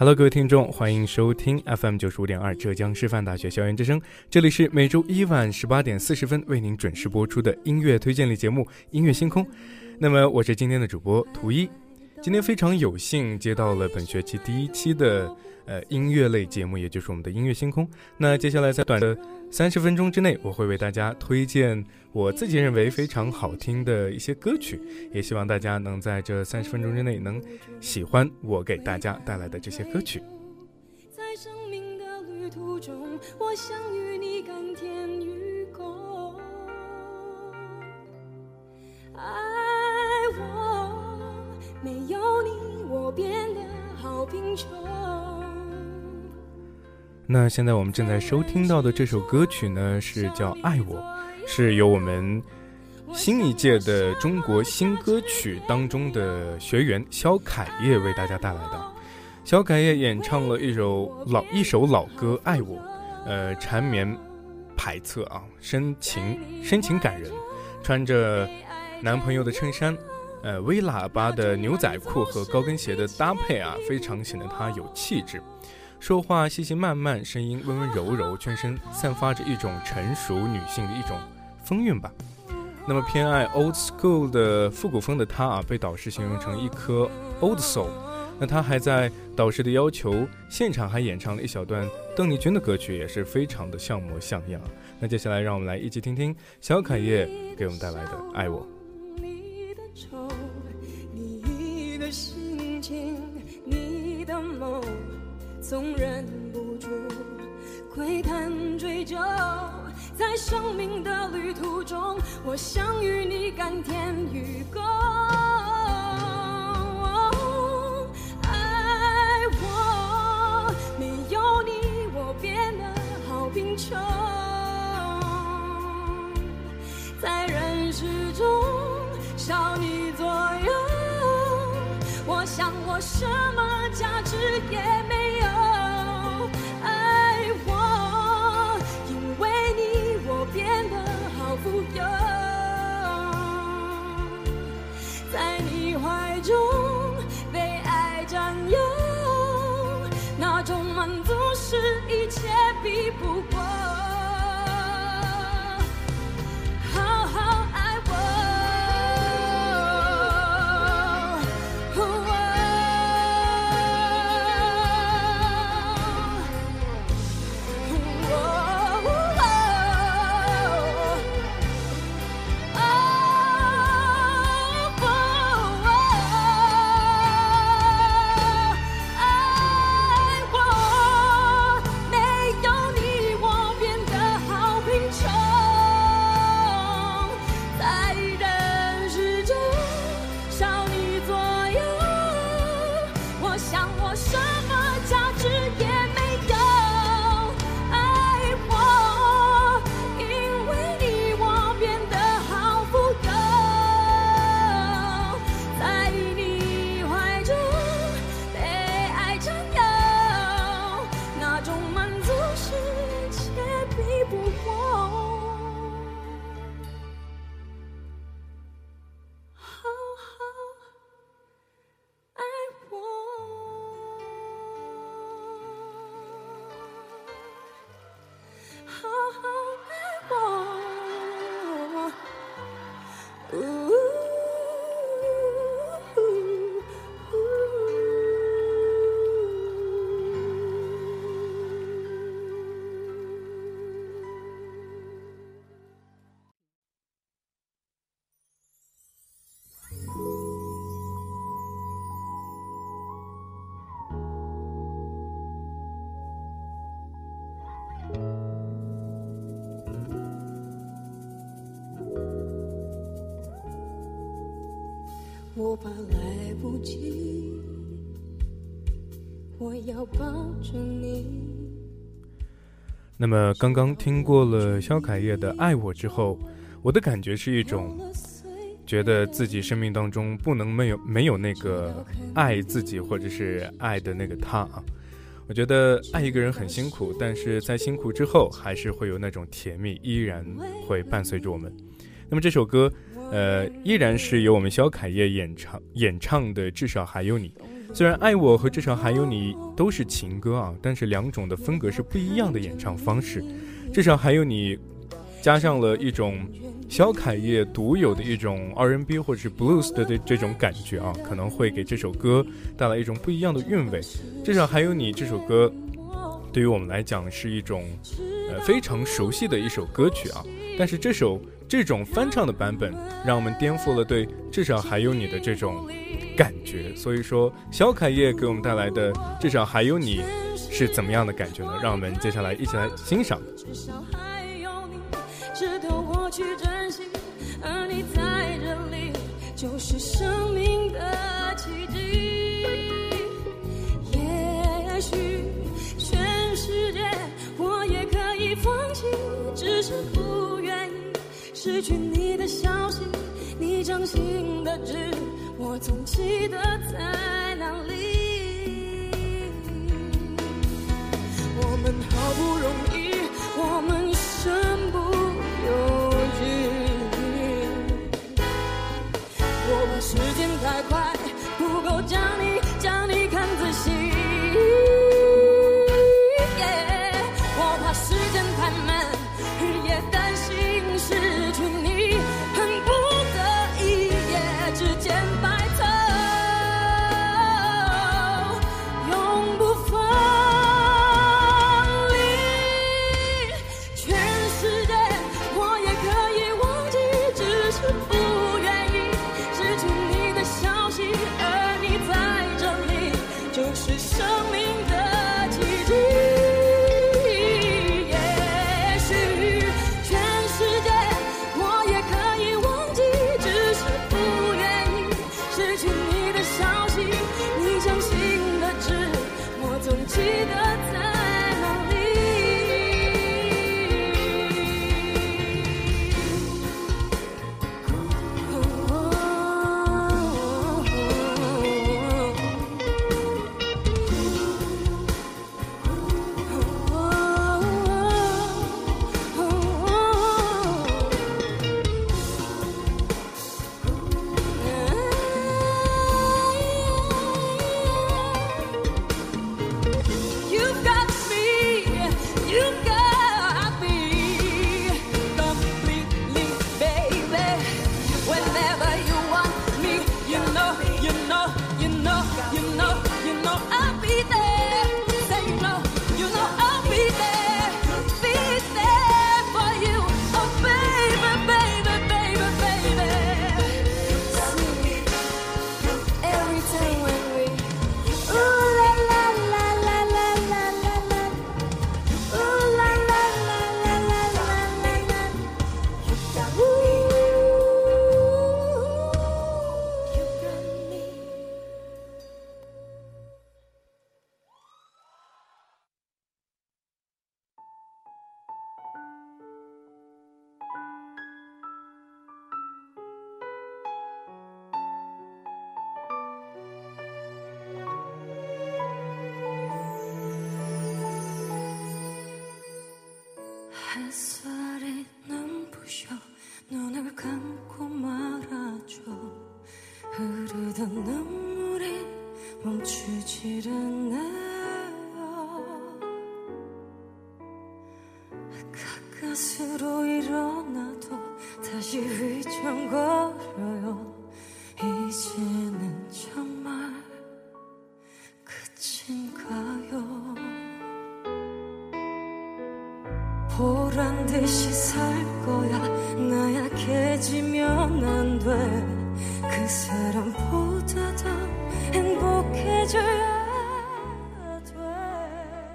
Hello，各位听众，欢迎收听 FM 九十五点二浙江师范大学校园之声。这里是每周一晚十八点四十分为您准时播出的音乐推荐类节目《音乐星空》。那么，我是今天的主播图一。今天非常有幸接到了本学期第一期的呃音乐类节目，也就是我们的音乐星空。那接下来在短的三十分钟之内，我会为大家推荐我自己认为非常好听的一些歌曲，也希望大家能在这三十分钟之内能喜欢我给大家带来的这些歌曲。在生命的旅途中，我想与你甘甜与共。爱我没有你，我变得好贫穷。那现在我们正在收听到的这首歌曲呢，是叫《爱我》，是由我们新一届的中国新歌曲当中的学员肖凯叶为大家带来的。肖凯叶演唱了一首老一首老歌《爱我》，呃，缠绵排恻啊，深情深情感人，穿着男朋友的衬衫。呃，微喇叭的牛仔裤和高跟鞋的搭配啊，非常显得她有气质。说话细细慢慢，声音温温柔柔，全身散发着一种成熟女性的一种风韵吧。那么偏爱 old school 的复古风的她啊，被导师形容成一颗 old soul。那她还在导师的要求，现场还演唱了一小段邓丽君的歌曲，也是非常的像模像样。那接下来让我们来一起听听小凯叶给我们带来的《爱我》。总忍不住窥探追究，在生命的旅途中，我想与你甘甜与共。爱我，没有你我变得好贫穷，在人世中少你，我什么价值也没。有我怕来不及，我要抱着你。那么刚刚听过了肖凯叶的《爱我》之后，我的感觉是一种，觉得自己生命当中不能没有没有那个爱自己或者是爱的那个他啊。我觉得爱一个人很辛苦，但是在辛苦之后，还是会有那种甜蜜依然会伴随着我们。那么这首歌，呃，依然是由我们肖凯叶演唱演唱的，至少还有你。虽然《爱我》和《至少还有你》都是情歌啊，但是两种的风格是不一样的演唱方式。至少还有你，加上了一种肖凯叶独有的一种 R&B 或者是 Blues 的这这种感觉啊，可能会给这首歌带来一种不一样的韵味。至少还有你这首歌，对于我们来讲是一种呃非常熟悉的一首歌曲啊，但是这首。这种翻唱的版本，让我们颠覆了对至少还有你的这种感觉。所以说，小凯叶给我们带来的至少还有你是怎么样的感觉呢？让我们接下来一起来欣赏。至少还有你，值得我去珍惜，而你在这里就是我总记得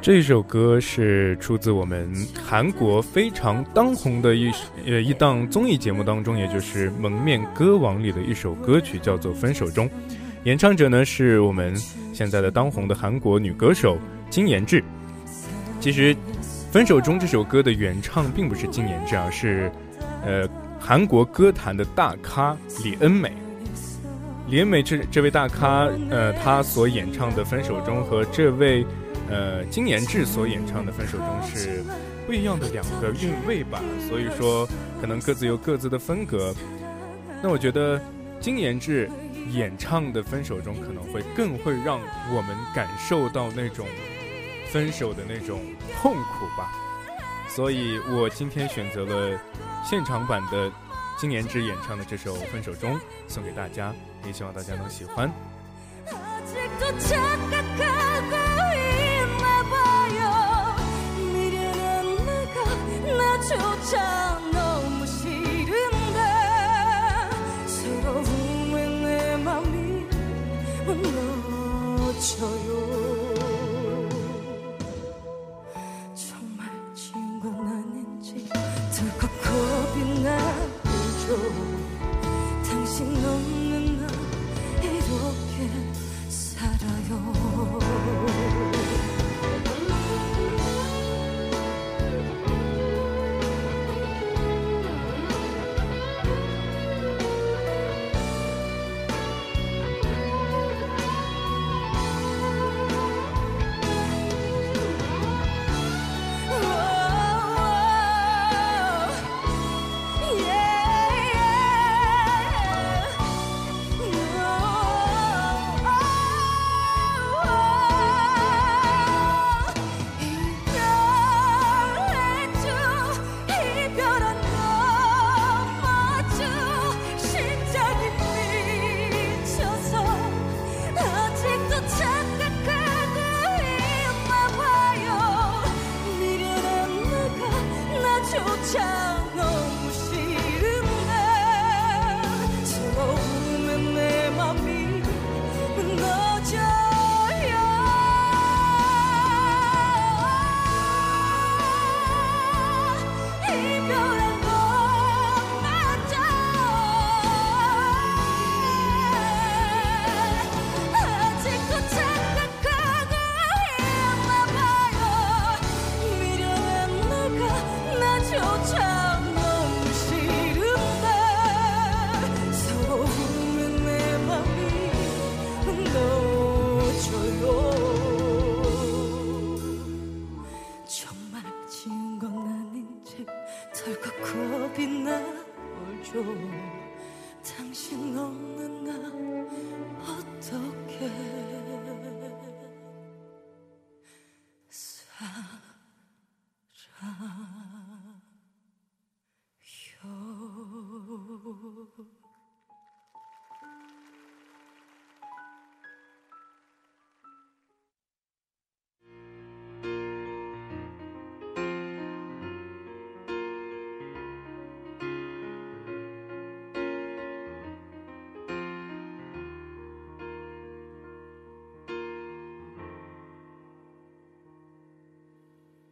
这首歌是出自我们韩国非常当红的一呃一档综艺节目当中，也就是《蒙面歌王》里的一首歌曲，叫做《分手中》。演唱者呢是我们现在的当红的韩国女歌手金妍智。其实，《分手中》这首歌的原唱并不是金妍智，而是呃韩国歌坛的大咖李恩美。李恩美这这位大咖，呃，他所演唱的《分手中》和这位。呃，金妍智所演唱的《分手中》是不一样的两个韵味吧，所以说可能各自有各自的风格。那我觉得金妍智演唱的《分手中》可能会更会让我们感受到那种分手的那种痛苦吧。所以我今天选择了现场版的金妍芝演唱的这首《分手》中送给大家，也希望大家能喜欢。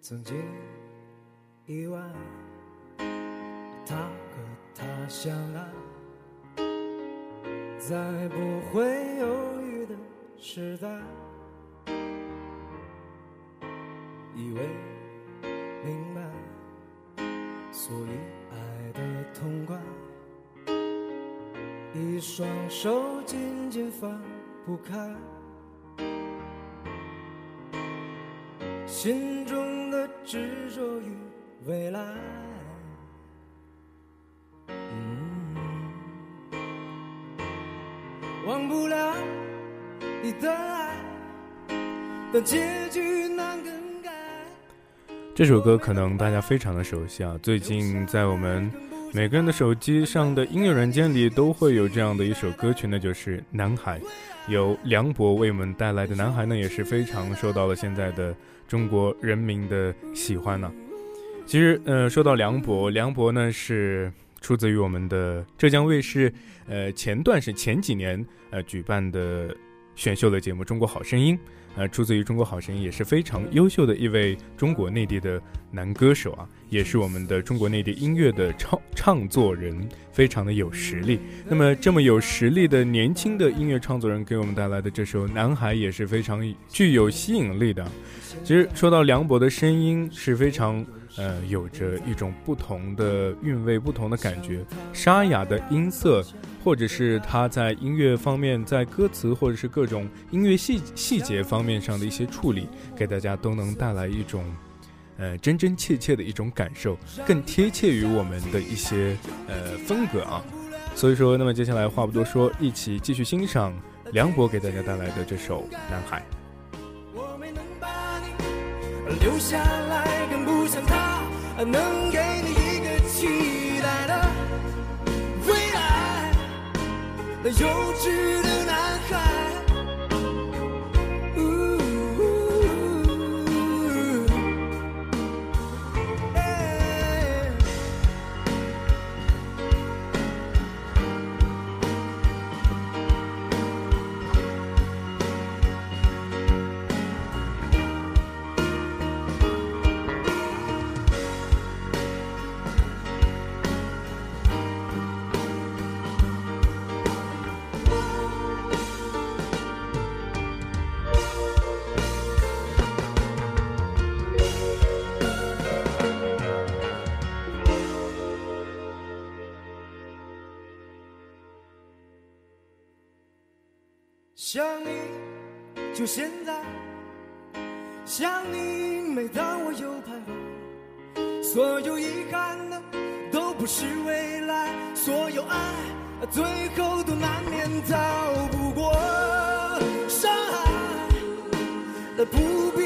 曾经意外他和她相爱，在不会犹豫的时代，以为明白，所以爱的痛快，一双手紧紧放不开，心中的。执着与未来，忘不了你的爱，但结局难更改。这首歌可能大家非常的熟悉啊，最近在我们每个人的手机上的音乐软件里都会有这样的一首歌曲，那就是《男孩》，由梁博为我们带来的《男孩》呢，也是非常受到了现在的。中国人民的喜欢呢？其实，呃，说到梁博，梁博呢是出自于我们的浙江卫视，呃，前段是前几年呃举办的选秀的节目《中国好声音》呃，出自于《中国好声音》，也是非常优秀的一位中国内地的男歌手啊，也是我们的中国内地音乐的唱唱作人，非常的有实力。那么，这么有实力的年轻的音乐创作人给我们带来的这首《男孩》也是非常具有吸引力的。其实说到梁博的声音是非常。呃，有着一种不同的韵味，不同的感觉，沙哑的音色，或者是他在音乐方面，在歌词或者是各种音乐细细节方面上的一些处理，给大家都能带来一种，呃，真真切切的一种感受，更贴切于我们的一些呃风格啊。所以说，那么接下来话不多说，一起继续欣赏梁博给大家带来的这首《男孩》。留下来，更不想他能给你一个期待的未来。那幼稚的男孩。就现在；想你，每当我又徘徊。所有遗憾的都不是未来，所有爱最后都难免逃不过伤害。不必。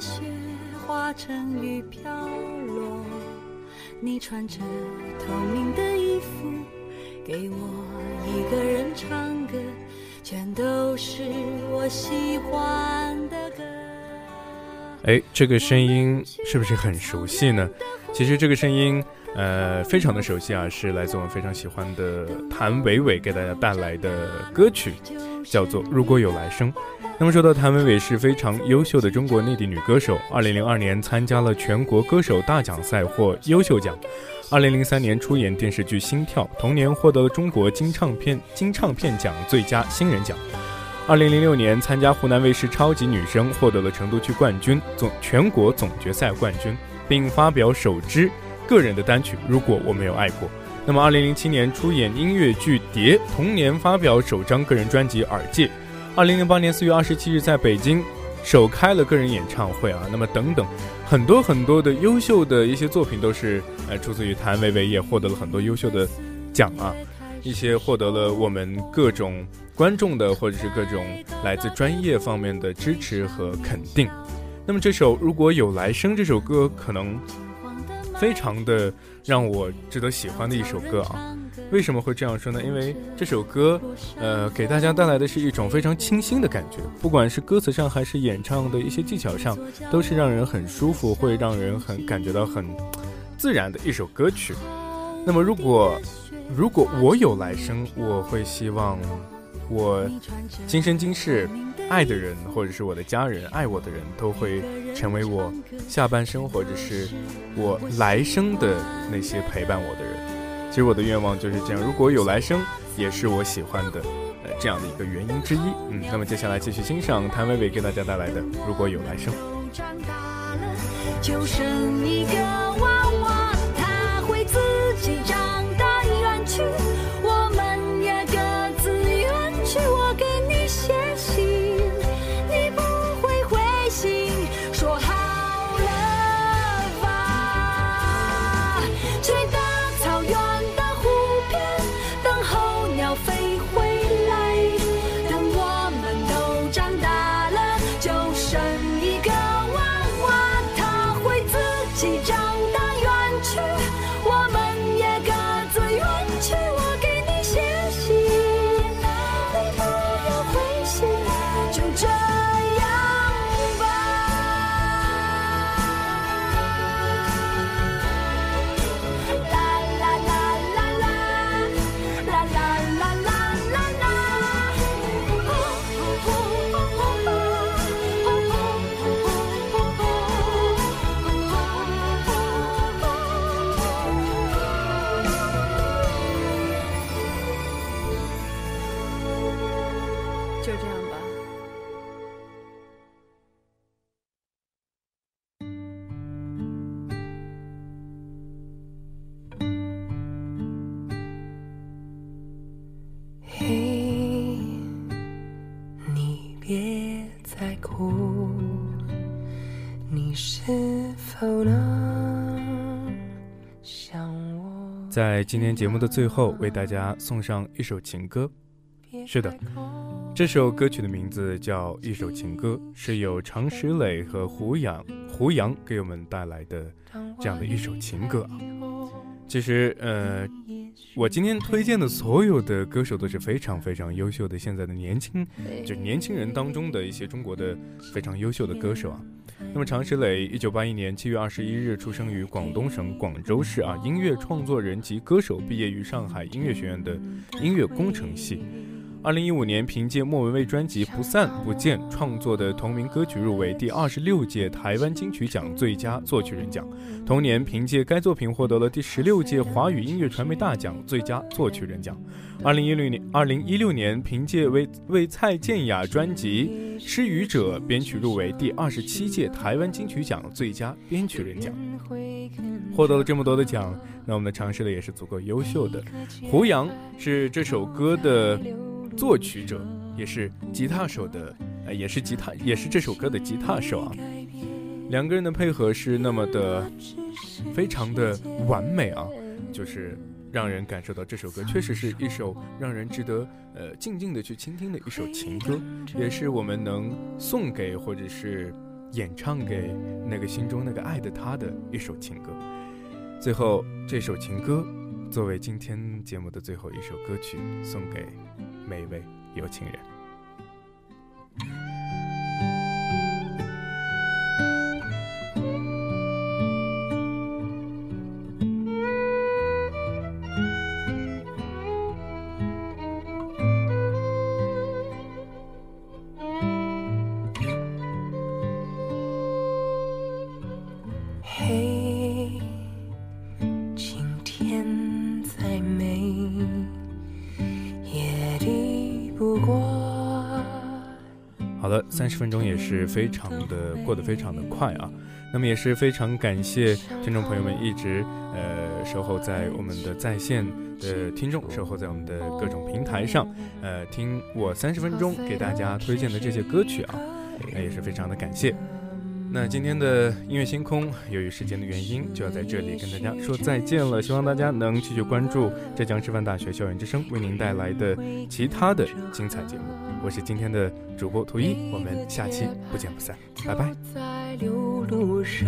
雪化成雨飘落，你穿着透明的衣服，给我一个人唱歌，全都是我喜欢的歌。哎，这个声音是不是很熟悉呢？其实这个声音呃，非常的熟悉啊，是来自我们非常喜欢的谭维维给大家带来的歌曲，叫做《如果有来生》。那么说到谭维维是非常优秀的中国内地女歌手，二零零二年参加了全国歌手大奖赛获优秀奖，二零零三年出演电视剧《心跳》，同年获得了中国金唱片金唱片奖最佳新人奖。二零零六年参加湖南卫视《超级女声》，获得了成都区冠军、总全国总决赛冠军，并发表首支个人的单曲《如果我没有爱过》。那么，二零零七年出演音乐剧《蝶》，同年发表首张个人专辑《耳界》。二零零八年四月二十七日在北京首开了个人演唱会啊。那么，等等，很多很多的优秀的一些作品都是呃出自于谭维维，也获得了很多优秀的奖啊。一些获得了我们各种观众的或者是各种来自专业方面的支持和肯定。那么这首如果有来生这首歌，可能非常的让我值得喜欢的一首歌啊。为什么会这样说呢？因为这首歌，呃，给大家带来的是一种非常清新的感觉，不管是歌词上还是演唱的一些技巧上，都是让人很舒服，会让人很感觉到很自然的一首歌曲。那么如果如果我有来生，我会希望我今生今世爱的人，或者是我的家人、爱我的人都会成为我下半生，或者是我来生的那些陪伴我的人。其实我的愿望就是这样。如果有来生，也是我喜欢的，呃，这样的一个原因之一。嗯，那么接下来继续欣赏谭维维给大家带来的《如果有来生》。就剩一个娃在今天节目的最后，为大家送上一首情歌。是的，这首歌曲的名字叫《一首情歌》，是由常石磊和胡杨胡杨给我们带来的这样的一首情歌啊。其实，呃，我今天推荐的所有的歌手都是非常非常优秀的，现在的年轻，就年轻人当中的一些中国的非常优秀的歌手啊。那么，常石磊，一九八一年七月二十一日出生于广东省广州市啊，音乐创作人及歌手，毕业于上海音乐学院的音乐工程系。二零一五年，凭借莫文蔚专辑《不散不见》创作的同名歌曲入围第二十六届台湾金曲奖最佳作曲人奖。同年，凭借该作品获得了第十六届华语音乐传媒大奖最佳作曲人奖。二零一六年，二零一六年，凭借为为蔡健雅专辑《失语者》编曲入围第二十七届台湾金曲奖最佳编曲人奖。获得了这么多的奖，那我们的尝试的也是足够优秀的。胡杨是这首歌的。作曲者也是吉他手的，呃，也是吉他，也是这首歌的吉他手啊。两个人的配合是那么的，非常的完美啊，就是让人感受到这首歌确实是一首让人值得呃静静的去倾听的一首情歌，也是我们能送给或者是演唱给那个心中那个爱的他的一首情歌。最后，这首情歌作为今天节目的最后一首歌曲，送给。每一位有情人。是非常的过得非常的快啊。那么也是非常感谢听众朋友们一直呃守候在我们的在线的听众，守候在我们的各种平台上，呃，听我三十分钟给大家推荐的这些歌曲啊，那也是非常的感谢。那今天的音乐星空，由于时间的原因，就要在这里跟大家说再见了。希望大家能继续关注浙江师范大学校园之声为您带来的其他的精彩节目。我是今天的主播图一，我们下期不见不散，拜拜。在流路上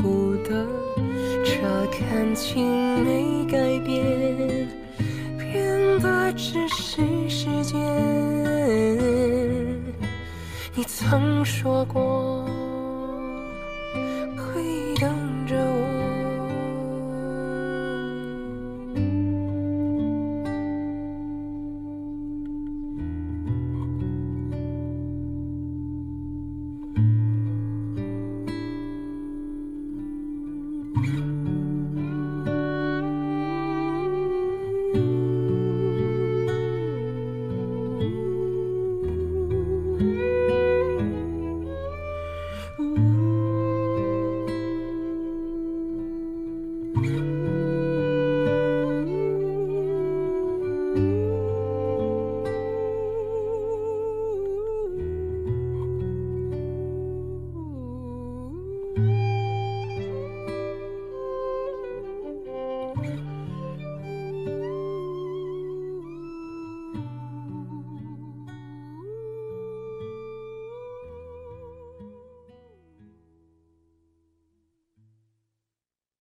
不得，这感情没改变，变的只是时间。你曾说过。